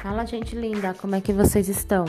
Fala, gente linda, como é que vocês estão?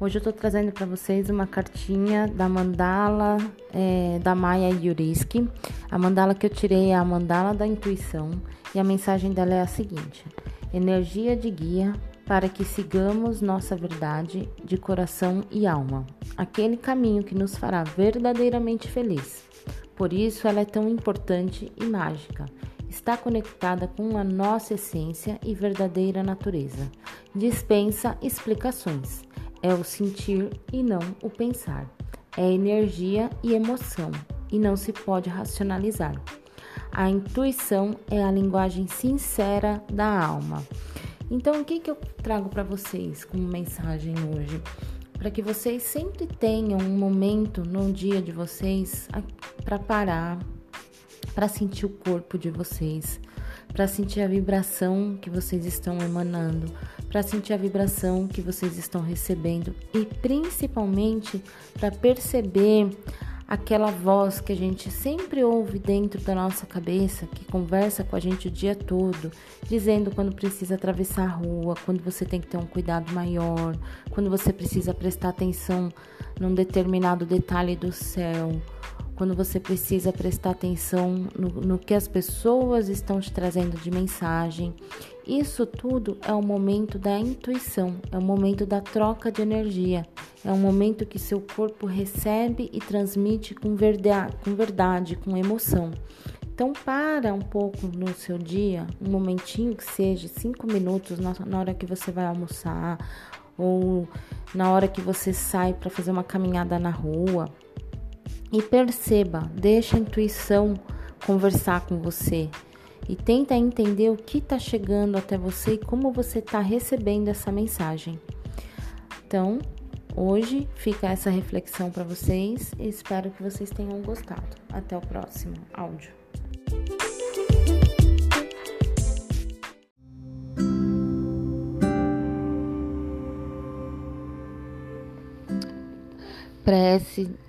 Hoje eu tô trazendo para vocês uma cartinha da mandala é, da Maya Yuriski. A mandala que eu tirei é a mandala da intuição e a mensagem dela é a seguinte: energia de guia para que sigamos nossa verdade de coração e alma, aquele caminho que nos fará verdadeiramente feliz. Por isso ela é tão importante e mágica está conectada com a nossa essência e verdadeira natureza. Dispensa explicações. É o sentir e não o pensar. É energia e emoção e não se pode racionalizar. A intuição é a linguagem sincera da alma. Então, o que, que eu trago para vocês como mensagem hoje? Para que vocês sempre tenham um momento no dia de vocês para parar, para sentir o corpo de vocês, para sentir a vibração que vocês estão emanando, para sentir a vibração que vocês estão recebendo e principalmente para perceber aquela voz que a gente sempre ouve dentro da nossa cabeça, que conversa com a gente o dia todo, dizendo quando precisa atravessar a rua, quando você tem que ter um cuidado maior, quando você precisa prestar atenção num determinado detalhe do céu quando você precisa prestar atenção no, no, que as pessoas estão te trazendo de mensagem. Isso tudo é o momento da intuição, é o momento da troca de energia, é um momento que seu corpo recebe e transmite com verdade, com, verdade, com emoção. Então, para um pouco no seu dia, um momentinho que seja, cinco minutos na hora que você vai almoçar ou na hora que você sai para fazer uma caminhada na rua e perceba, deixa a intuição conversar com você e tenta entender o que está chegando até você e como você está recebendo essa mensagem. Então, hoje fica essa reflexão para vocês e espero que vocês tenham gostado. Até o próximo áudio. Prece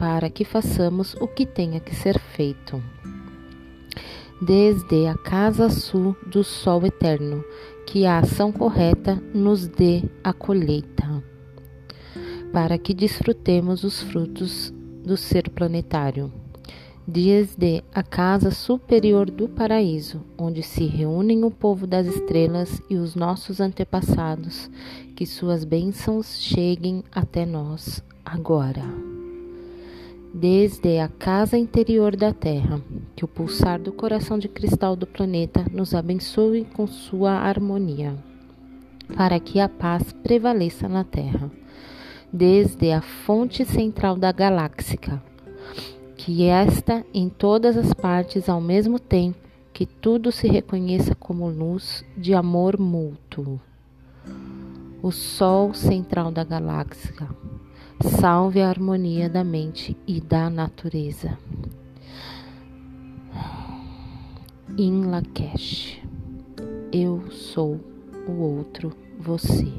para que façamos o que tenha que ser feito. Desde a casa sul do sol eterno, que a ação correta nos dê a colheita, para que desfrutemos os frutos do ser planetário. Desde a casa superior do paraíso, onde se reúnem o povo das estrelas e os nossos antepassados, que suas bênçãos cheguem até nós agora desde a casa interior da Terra, que o pulsar do coração de cristal do planeta nos abençoe com sua harmonia, para que a paz prevaleça na Terra, desde a fonte central da galáxia, que esta em todas as partes ao mesmo tempo, que tudo se reconheça como luz de amor mútuo. O Sol central da galáxia Salve a harmonia da mente e da natureza. In Lakesh. Eu sou o outro você.